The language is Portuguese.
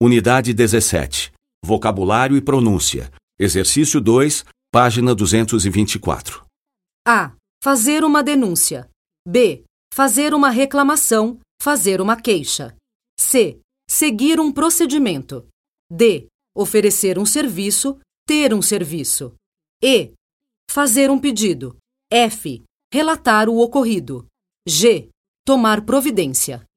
Unidade 17. Vocabulário e pronúncia. Exercício 2, página 224. A. Fazer uma denúncia. B. Fazer uma reclamação, fazer uma queixa. C. Seguir um procedimento. D. Oferecer um serviço, ter um serviço. E. Fazer um pedido. F. Relatar o ocorrido. G. Tomar providência.